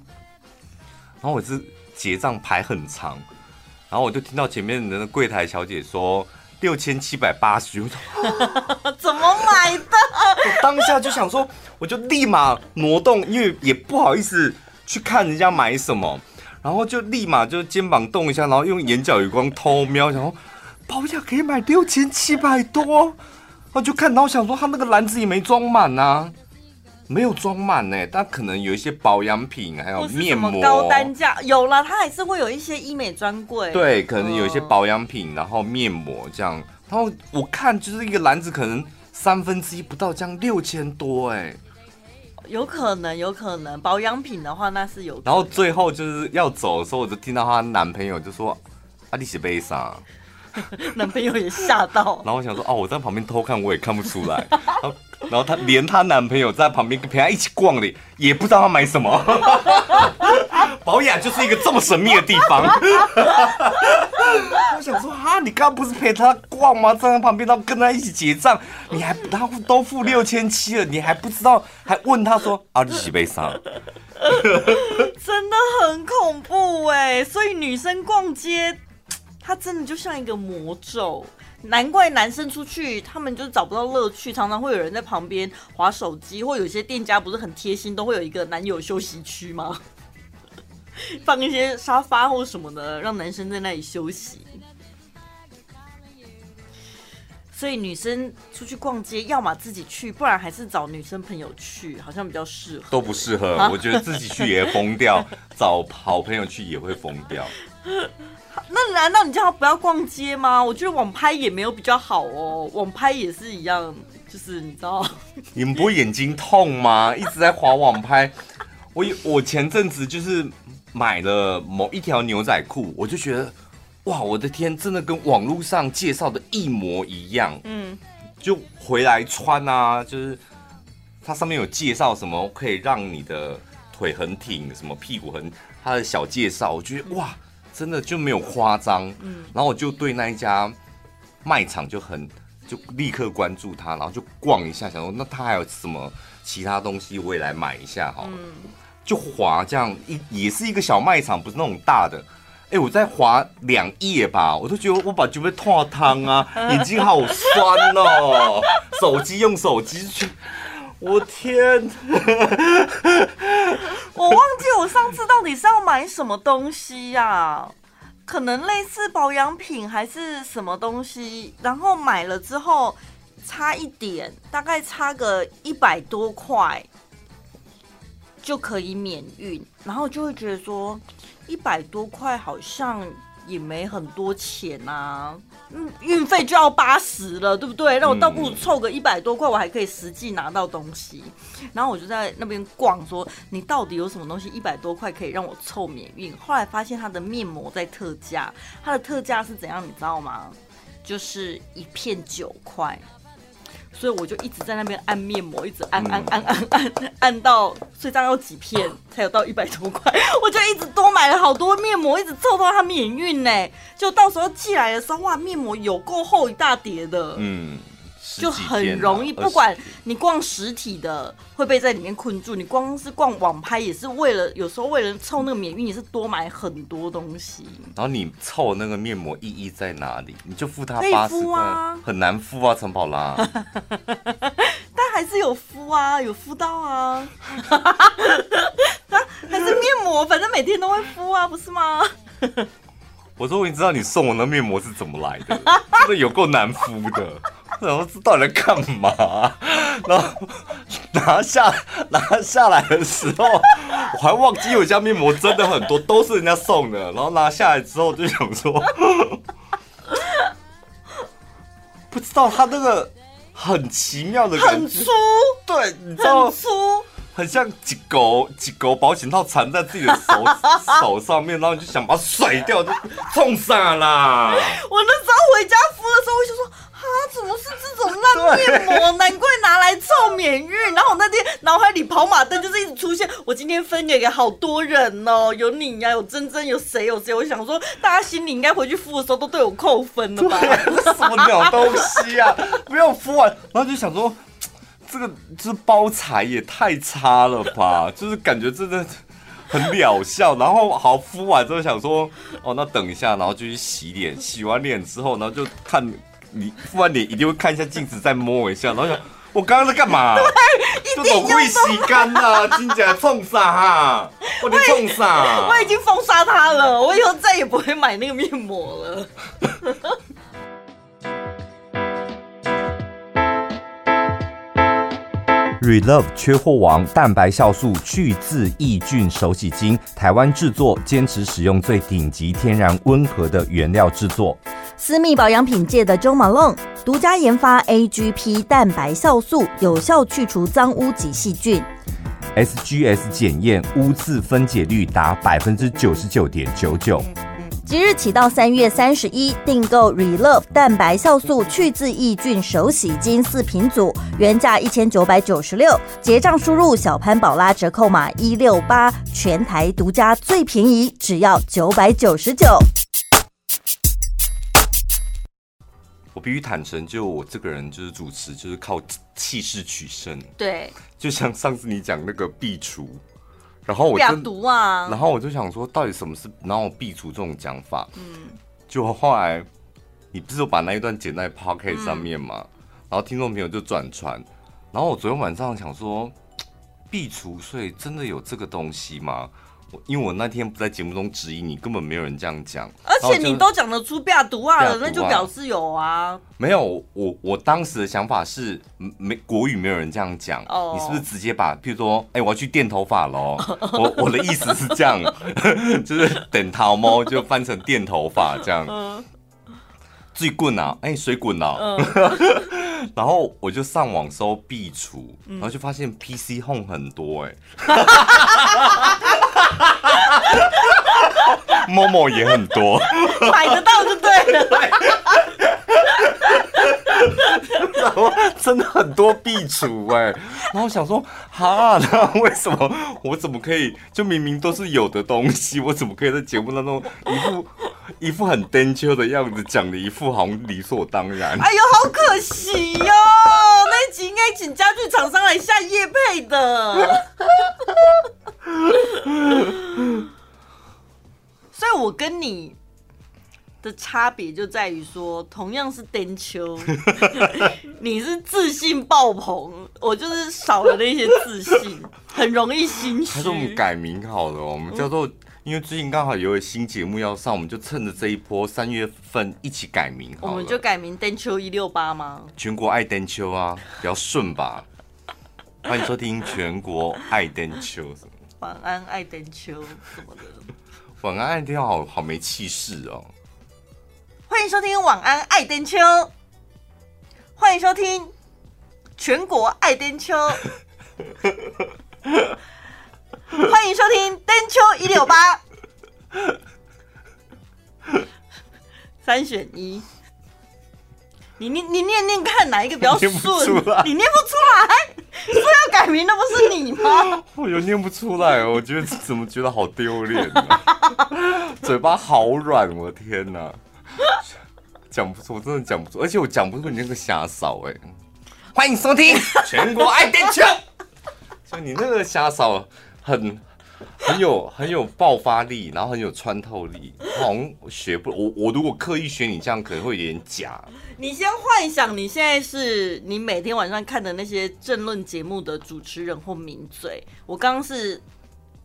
然后我是结账排很长，然后我就听到前面的那柜台小姐说。六千七百八十，<laughs> 怎么买的？我 <laughs> 当下就想说，我就立马挪动，因为也不好意思去看人家买什么，然后就立马就肩膀动一下，然后用眼角余光偷瞄，然后保养可以买六千七百多，然后就看到想说他那个篮子也没装满啊，没有装满呢，但可能有一些保养品，还有面膜，高单价有了，它还是会有一些医美专柜，对，可能有一些保养品，然后面膜这样，然后我看就是一个篮子可能三分之一不到，这样六千多哎，有可能，有可能。保养品的话那是有，然后最后就是要走的时候，我就听到她男朋友就说：“啊，你是悲伤。<laughs> ”男朋友也吓到，<laughs> 然后我想说：“哦，我在旁边偷看，我也看不出来。<laughs> ”然后她连她男朋友在旁边陪她一起逛的，也不知道她买什么。<laughs> 保养就是一个这么神秘的地方。<laughs> 我想说：“哈，你刚刚不是陪她逛吗？站在旁边，然后跟她一起结账，你还他都付六千七了，你还不知道，还问她说：‘啊，你是悲伤。<laughs> ’真的很恐怖哎！所以女生逛街。”她真的就像一个魔咒，难怪男生出去他们就找不到乐趣，常常会有人在旁边划手机，或有些店家不是很贴心，都会有一个男友休息区吗？<laughs> 放一些沙发或什么的，让男生在那里休息。所以女生出去逛街，要么自己去，不然还是找女生朋友去，好像比较适合。都不适合，我觉得自己去也疯掉，<laughs> 找好朋友去也会疯掉。那难道你叫他不要逛街吗？我觉得网拍也没有比较好哦，网拍也是一样，就是你知道。你们不会眼睛痛吗？一直在滑网拍。我我前阵子就是买了某一条牛仔裤，我就觉得哇，我的天，真的跟网络上介绍的一模一样。嗯，就回来穿啊，就是它上面有介绍什么可以让你的腿很挺，什么屁股很，它的小介绍，我觉得哇。真的就没有夸张，嗯，然后我就对那一家卖场就很就立刻关注他，然后就逛一下，想说那他还有什么其他东西我也来买一下好了，嗯，就滑这样一也是一个小卖场，不是那种大的，哎，我在滑两页吧，我都觉得我把就被烫烫啊，<laughs> 眼睛好酸哦，手机用手机去，我天。我忘记我上次到底是要买什么东西呀、啊？可能类似保养品还是什么东西，然后买了之后差一点，大概差个一百多块就可以免运，然后就会觉得说一百多块好像。也没很多钱啊，嗯，运费就要八十了，对不对？那我倒不如凑个一百多块，我还可以实际拿到东西。然后我就在那边逛，说你到底有什么东西一百多块可以让我凑免运？后来发现它的面膜在特价，它的特价是怎样，你知道吗？就是一片九块。所以我就一直在那边按面膜，一直按按按按按按到，所以这样要几片才有到一百多块？<laughs> 我就一直多买了好多面膜，一直凑到它免运呢。就到时候寄来的时候，哇，面膜有够厚一大叠的。嗯。就很容易，不管你逛实体的会被在里面困住，你光是逛网拍也是为了，有时候为了凑那个免运，也是多买很多东西。然后你凑那个面膜意义在哪里？你就付他八十块，很难付啊，陈宝拉。<laughs> 但还还是有敷啊，有敷到啊，<laughs> 还是面膜，反正每天都会敷啊，不是吗？<laughs> 我终于知道你送我那面膜是怎么来的，真的有够难敷的。然后知道你在干嘛，然后拿下拿下来的时候，我还忘记我家面膜真的很多，都是人家送的。然后拿下来之后就想说，<laughs> 不知道他那个很奇妙的感觉，很粗，对，你知道很粗。很像几狗几狗保险套缠在自己的手 <laughs> 手上面，然后你就想把它甩掉，就冲上啦。<laughs> 我那时候回家敷的时候，我就说啊，怎么是这种烂面膜？难怪拿来凑免运。然后我那天脑海里跑马灯就是一直出现，我今天分给给好多人哦，有你呀、啊，有珍珍，有谁有谁？我想说，大家心里应该回去敷的时候都对我扣分了吧？这什么鸟东西啊！<laughs> 不用敷完，然后就想说。这个就是包材也太差了吧，<laughs> 就是感觉真的很疗效。然后好敷完之后想说，哦，那等一下，然后就去洗脸。洗完脸之后，然后就看你敷完脸一定会看一下镜子，再摸一下。然后想，我刚刚在干嘛？<laughs> 对，一定会洗干了，金甲冲啥？我得冲啥？我已经封杀他了，我以后再也不会买那个面膜了。<laughs> Relove 缺货王蛋白酵素去渍抑菌手洗精，台湾制作，坚持使用最顶级天然温和的原料制作。私密保养品界的 Jo Malone 独家研发 AGP 蛋白酵素，有效去除脏污及细菌。SGS 检验污渍分解率达百分之九十九点九九。即日起到三月三十一，订购 Relove 蛋白酵素去渍抑菌手洗精四瓶组，原价一千九百九十六，结账输入小潘宝拉折扣码一六八，全台独家最便宜，只要九百九十九。我必须坦诚，就我这个人就是主持，就是靠气势取胜。对，就像上次你讲那个壁橱。然后我就，啊、然后我就想说，到底什么是然后避除这种讲法？嗯，就后来你不是有把那一段剪在 p o c k e t 上面嘛？嗯、然后听众朋友就转传，然后我昨天晚上想说，壁橱，所以真的有这个东西吗？因为我那天不在节目中质疑你，根本没有人这样讲。而且你都讲得出“变毒啊”了，那就表示有啊。没有，我我当时的想法是，没国语没有人这样讲。哦。你是不是直接把，譬如说，哎、欸，我要去电头发喽？<laughs> 我我的意思是这样，<laughs> 就是等桃猫就翻成电头发这样。嗯。最棍啊！哎、欸，水滚啊！嗯、<laughs> 然后我就上网搜壁橱，然后就发现 PC Home 很多哎、欸。<laughs> 某某也很多，买得到就对了。然 <laughs> 后真的很多壁橱哎，然后想说，哈，那为什么我怎么可以？就明明都是有的东西，我怎么可以在节目当中一副一副很颠秋的样子，讲的一副好像理所当然？哎呦，好可惜哟、哦，那一集应该请家具厂商来下夜配的。所以，我跟你的差别就在于说，同样是丁秋，<laughs> 你是自信爆棚，我就是少了那些自信，很容易心虚。还是我们改名好了，我们叫做，因为最近刚好有个新节目要上，我们就趁着这一波三月份一起改名。我们就改名丁秋一六八吗？全国爱丁秋啊，比较顺吧。欢迎收听全国爱丁秋什么。晚安，爱丁秋什么的。晚安，爱丁好好没气势哦。欢迎收听晚安，爱丁秋。欢迎收听全国爱丁秋。欢迎收听丁秋一六八。三选一。你念你念念看哪一个比较顺？你念不出来，说要改名的不是你吗？<laughs> 我又念不出来，我觉得怎么觉得好丢脸啊！<laughs> 嘴巴好软，我天哪，讲不出，我真的讲不出，而且我讲不出你那个瞎嫂哎！欢迎收听全国爱丁秋，就你那个瞎嫂很很有很有爆发力，然后很有穿透力。好像学不我我如果刻意学你这样，可能会有点假。你先幻想你现在是你每天晚上看的那些政论节目的主持人或名嘴。我刚刚是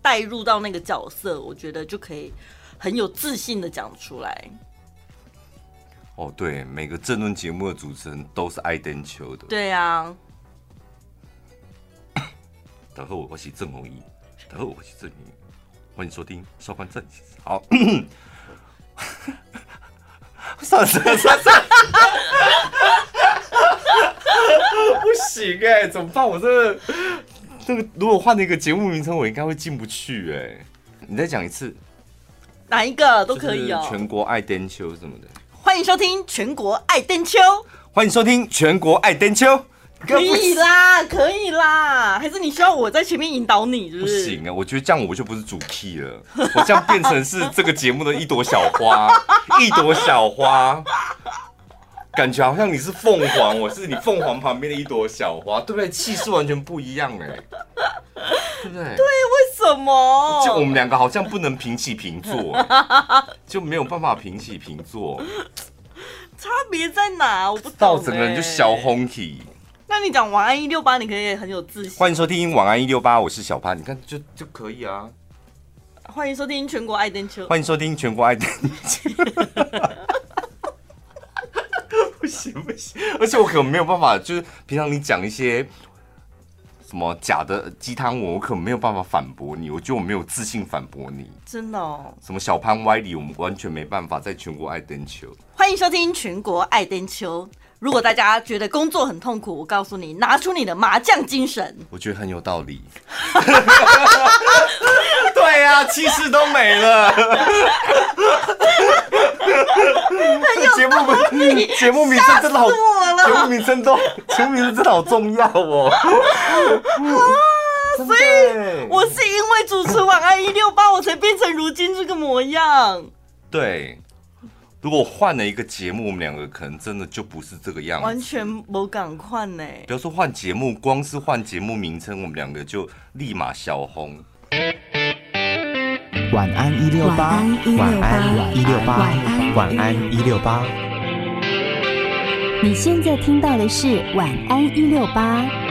带入到那个角色，我觉得就可以很有自信的讲出来。哦，对，每个政论节目的主持人都是爱登秋的。对啊。大家好，我是郑弘仪。大家好，我是郑宇。欢迎收听《少观正》。好，算了算了算了，<laughs> 不行哎、欸，怎么办？我这个这个，如果换了一个节目名称，我应该会进不去哎、欸。你再讲一次，哪一个都可以哦。全国爱登秋什么的。欢迎收听《全国爱登秋》。欢迎收听《全国爱登秋》。可以啦，可以啦，还是你需要我在前面引导你，是不是？不行啊，我觉得这样我就不是主 key 了，我这样变成是这个节目的一朵小花，<laughs> 一朵小花，感觉好像你是凤凰，我是你凤凰旁边的一朵小花，对不对？气势完全不一样哎，对不对？对，为什么？就我们两个好像不能平起平坐，<laughs> 就没有办法平起平坐，差别在哪？我不知道，整个人就小红体。那你讲晚安一六八，你可以很有自信。欢迎收听晚安一六八，我是小潘，你看就就可以啊。欢迎收听全国爱登秋。欢迎收听全国爱登秋。<laughs> 不行不行，而且我可能没有办法，就是平常你讲一些什么假的鸡汤文，我可能没有办法反驳你。我觉得我没有自信反驳你。真的哦。什么小潘歪理，我们完全没办法在全国爱登秋。欢迎收听全国爱登秋。如果大家觉得工作很痛苦，我告诉你，拿出你的麻将精神。我觉得很有道理。<laughs> 对呀、啊，气势都没了。<laughs> 节目名节目名称真的好，节目名称都节目名称真的好重要哦。啊，所以我是因为主持晚安一六八，我才变成如今这个模样。对。如果换了一个节目，我们两个可能真的就不是这个样子，完全没敢换呢。比如说换节目，光是换节目名称，我们两个就立马小红。晚安一六八，晚安一六八，晚安一六八。你现在听到的是晚安一六八。